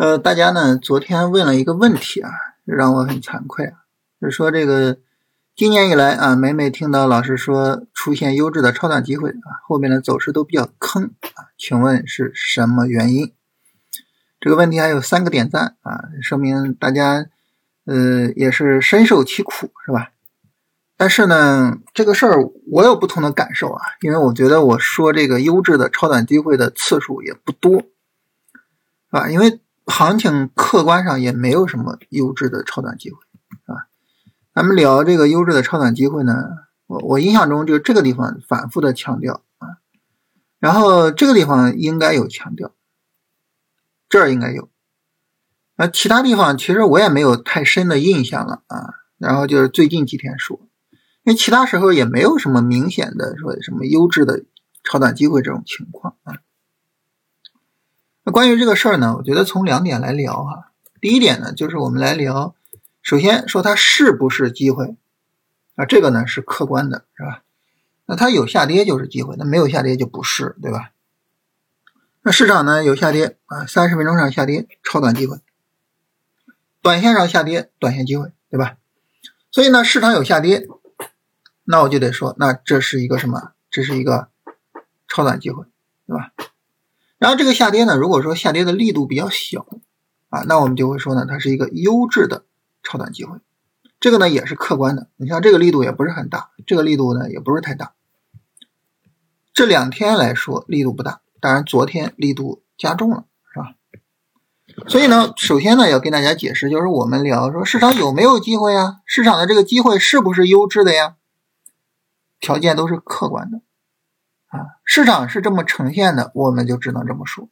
呃，大家呢昨天问了一个问题啊，让我很惭愧啊，就是说这个今年以来啊，每每听到老师说出现优质的超短机会啊，后面的走势都比较坑啊，请问是什么原因？这个问题还有三个点赞啊，说明大家呃也是深受其苦是吧？但是呢，这个事儿我有不同的感受啊，因为我觉得我说这个优质的超短机会的次数也不多啊，因为。行情客观上也没有什么优质的超短机会，啊？咱们聊这个优质的超短机会呢，我我印象中就这个地方反复的强调啊，然后这个地方应该有强调，这儿应该有，啊，其他地方其实我也没有太深的印象了啊。然后就是最近几天说，因为其他时候也没有什么明显的说什么优质的超短机会这种情况啊。关于这个事儿呢，我觉得从两点来聊哈。第一点呢，就是我们来聊，首先说它是不是机会啊？这个呢是客观的，是吧？那它有下跌就是机会，那没有下跌就不是，对吧？那市场呢有下跌啊，三十分钟上下跌，超短机会；短线上下跌，短线机会，对吧？所以呢，市场有下跌，那我就得说，那这是一个什么？这是一个超短机会，然后这个下跌呢，如果说下跌的力度比较小啊，那我们就会说呢，它是一个优质的超短机会。这个呢也是客观的，你像这个力度也不是很大，这个力度呢也不是太大。这两天来说力度不大，当然昨天力度加重了，是吧？所以呢，首先呢要跟大家解释，就是我们聊说市场有没有机会啊？市场的这个机会是不是优质的呀？条件都是客观的。啊，市场是这么呈现的，我们就只能这么说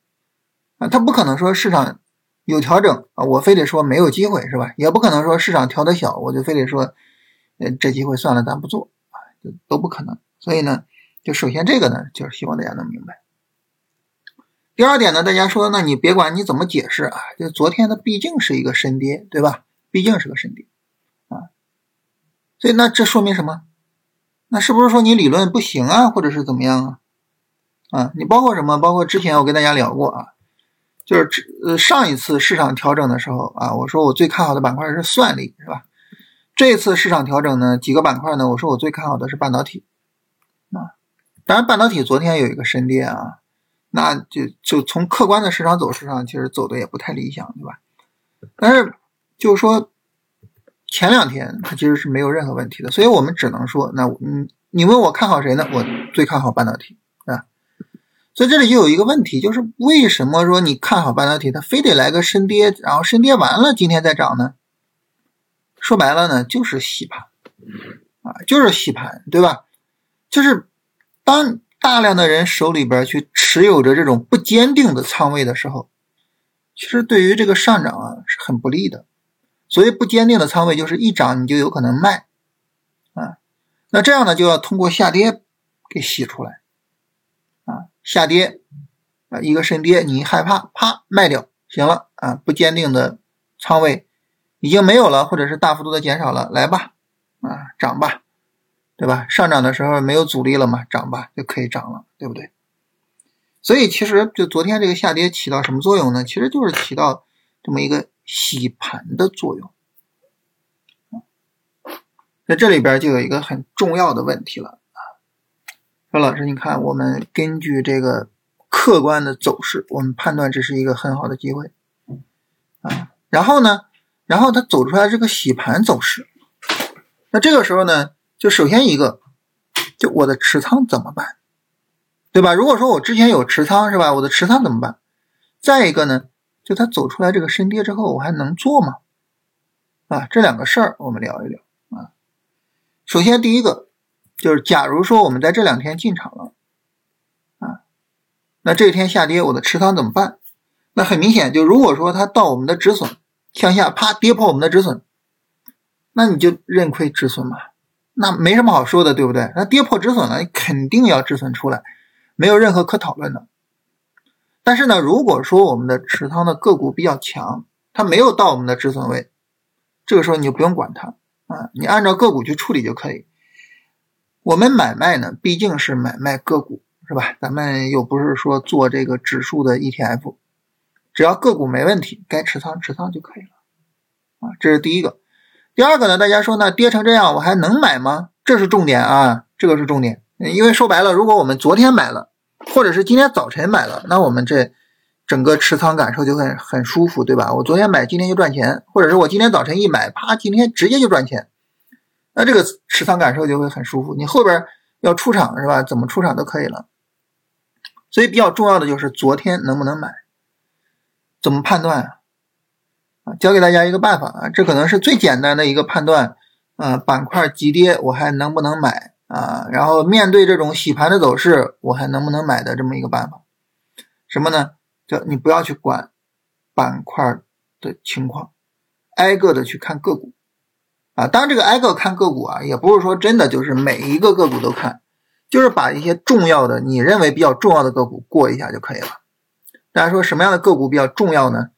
啊，它不可能说市场有调整啊，我非得说没有机会是吧？也不可能说市场调的小，我就非得说，呃，这机会算了，咱不做啊，就都不可能。所以呢，就首先这个呢，就是希望大家能明白。第二点呢，大家说，那你别管你怎么解释啊，就昨天它毕竟是一个深跌，对吧？毕竟是个深跌啊，所以那这说明什么？那是不是说你理论不行啊，或者是怎么样啊？啊，你包括什么？包括之前我跟大家聊过啊，就是呃上一次市场调整的时候啊，我说我最看好的板块是算力，是吧？这次市场调整呢，几个板块呢，我说我最看好的是半导体啊。当然，半导体昨天有一个深跌啊，那就就从客观的市场走势上，其实走的也不太理想，对吧？但是就是说。前两天它其实是没有任何问题的，所以我们只能说，那嗯，你问我看好谁呢？我最看好半导体啊。所以这里就有一个问题，就是为什么说你看好半导体，它非得来个深跌，然后深跌完了今天再涨呢？说白了呢，就是洗盘啊，就是洗盘，对吧？就是当大量的人手里边去持有着这种不坚定的仓位的时候，其实对于这个上涨啊是很不利的。所以不坚定的仓位就是一涨你就有可能卖，啊，那这样呢就要通过下跌给洗出来，啊，下跌啊一个深跌你害怕啪卖掉行了啊不坚定的仓位已经没有了或者是大幅度的减少了来吧啊涨吧，对吧？上涨的时候没有阻力了嘛，涨吧就可以涨了，对不对？所以其实就昨天这个下跌起到什么作用呢？其实就是起到这么一个。洗盘的作用，那这里边就有一个很重要的问题了啊，说老师，你看我们根据这个客观的走势，我们判断这是一个很好的机会啊，然后呢，然后它走出来这个洗盘走势，那这个时候呢，就首先一个，就我的持仓怎么办，对吧？如果说我之前有持仓是吧，我的持仓怎么办？再一个呢？就它走出来这个深跌之后，我还能做吗？啊，这两个事儿我们聊一聊啊。首先第一个就是，假如说我们在这两天进场了啊，那这一天下跌，我的持仓怎么办？那很明显，就如果说它到我们的止损向下啪跌破我们的止损，那你就认亏止损嘛，那没什么好说的，对不对？那跌破止损了，你肯定要止损出来，没有任何可讨论的。但是呢，如果说我们的持仓的个股比较强，它没有到我们的止损位，这个时候你就不用管它啊，你按照个股去处理就可以。我们买卖呢，毕竟是买卖个股，是吧？咱们又不是说做这个指数的 ETF，只要个股没问题，该持仓持仓就可以了啊。这是第一个。第二个呢，大家说呢，跌成这样我还能买吗？这是重点啊，这个是重点。因为说白了，如果我们昨天买了，或者是今天早晨买了，那我们这整个持仓感受就会很舒服，对吧？我昨天买，今天就赚钱，或者是我今天早晨一买，啪，今天直接就赚钱，那这个持仓感受就会很舒服。你后边要出场是吧？怎么出场都可以了。所以比较重要的就是昨天能不能买，怎么判断啊？教给大家一个办法啊，这可能是最简单的一个判断啊，板块急跌我还能不能买啊？然后面对这种洗盘的走势，我还能不能买的这么一个办法？什么呢？叫你不要去管板块的情况，挨个的去看个股啊。当然，这个挨个看个股啊，也不是说真的就是每一个个股都看，就是把一些重要的你认为比较重要的个股过一下就可以了。大家说什么样的个股比较重要呢？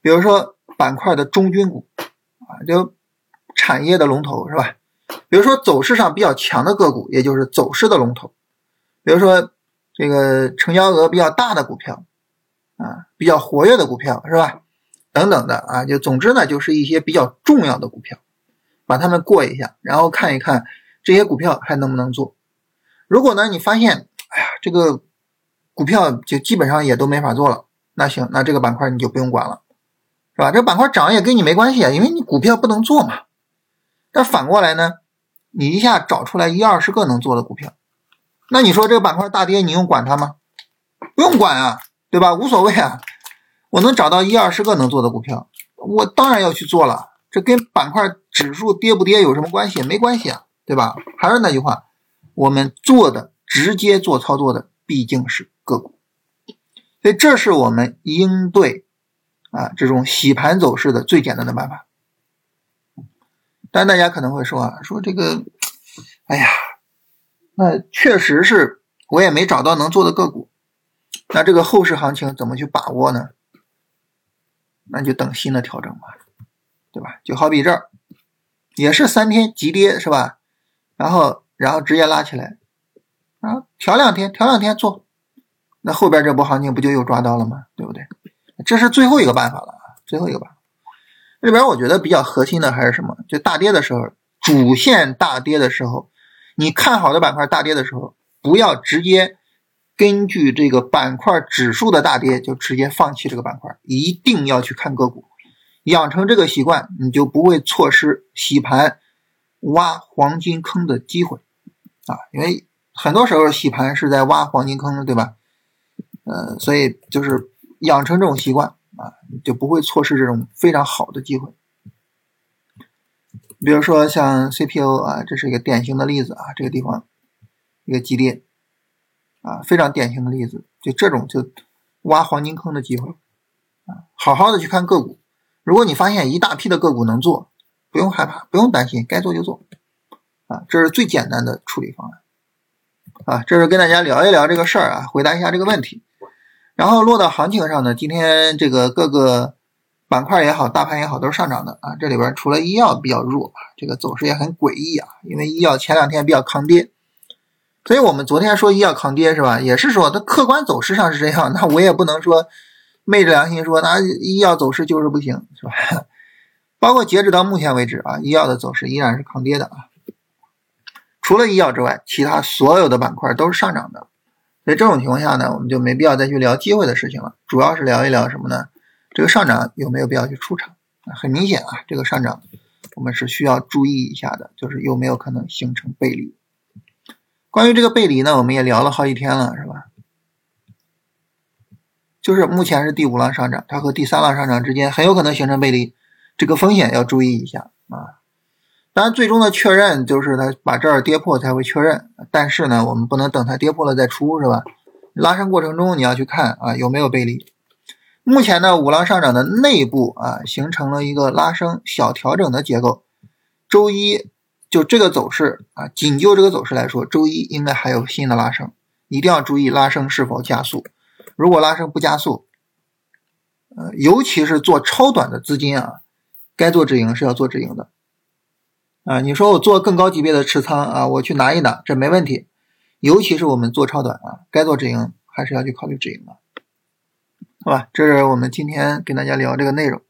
比如说。板块的中军股啊，就产业的龙头是吧？比如说走势上比较强的个股，也就是走势的龙头，比如说这个成交额比较大的股票啊，比较活跃的股票是吧？等等的啊，就总之呢，就是一些比较重要的股票，把它们过一下，然后看一看这些股票还能不能做。如果呢，你发现哎呀，这个股票就基本上也都没法做了，那行，那这个板块你就不用管了。是吧？这板块涨也跟你没关系啊，因为你股票不能做嘛。但反过来呢，你一下找出来一二十个能做的股票，那你说这个板块大跌，你用管它吗？不用管啊，对吧？无所谓啊。我能找到一二十个能做的股票，我当然要去做了。这跟板块指数跌不跌有什么关系？没关系啊，对吧？还是那句话，我们做的直接做操作的毕竟是个股，所以这是我们应对。啊，这种洗盘走势的最简单的办法，但大家可能会说啊，说这个，哎呀，那确实是我也没找到能做的个股，那这个后市行情怎么去把握呢？那就等新的调整吧，对吧？就好比这儿，也是三天急跌是吧？然后然后直接拉起来，啊，调两天，调两天做，那后边这波行情不就又抓到了吗？对不对？这是最后一个办法了，最后一个办法。这边我觉得比较核心的还是什么？就大跌的时候，主线大跌的时候，你看好的板块大跌的时候，不要直接根据这个板块指数的大跌就直接放弃这个板块，一定要去看个股，养成这个习惯，你就不会错失洗盘挖黄金坑的机会啊。因为很多时候洗盘是在挖黄金坑，对吧？呃，所以就是。养成这种习惯啊，就不会错失这种非常好的机会。比如说像 CPU 啊，这是一个典型的例子啊，这个地方一个激烈啊，非常典型的例子。就这种就挖黄金坑的机会啊，好好的去看个股。如果你发现一大批的个股能做，不用害怕，不用担心，该做就做啊，这是最简单的处理方案啊。这是跟大家聊一聊这个事儿啊，回答一下这个问题。然后落到行情上呢，今天这个各个板块也好，大盘也好，都是上涨的啊。这里边除了医药比较弱，这个走势也很诡异啊。因为医药前两天比较抗跌，所以我们昨天说医药抗跌是吧？也是说它客观走势上是这样，那我也不能说昧着良心说那医药走势就是不行是吧？包括截止到目前为止啊，医药的走势依然是抗跌的啊。除了医药之外，其他所有的板块都是上涨的。所以这种情况下呢，我们就没必要再去聊机会的事情了，主要是聊一聊什么呢？这个上涨有没有必要去出场？很明显啊，这个上涨我们是需要注意一下的，就是有没有可能形成背离。关于这个背离呢，我们也聊了好几天了，是吧？就是目前是第五浪上涨，它和第三浪上涨之间很有可能形成背离，这个风险要注意一下啊。当然，最终的确认就是它把这儿跌破才会确认。但是呢，我们不能等它跌破了再出，是吧？拉升过程中你要去看啊有没有背离。目前呢，五浪上涨的内部啊形成了一个拉升小调整的结构。周一就这个走势啊，仅就这个走势来说，周一应该还有新的拉升，一定要注意拉升是否加速。如果拉升不加速，呃，尤其是做超短的资金啊，该做止盈是要做止盈的。啊，你说我做更高级别的持仓啊，我去拿一拿，这没问题。尤其是我们做超短啊，该做止盈还是要去考虑止盈的。好吧，这是我们今天跟大家聊这个内容。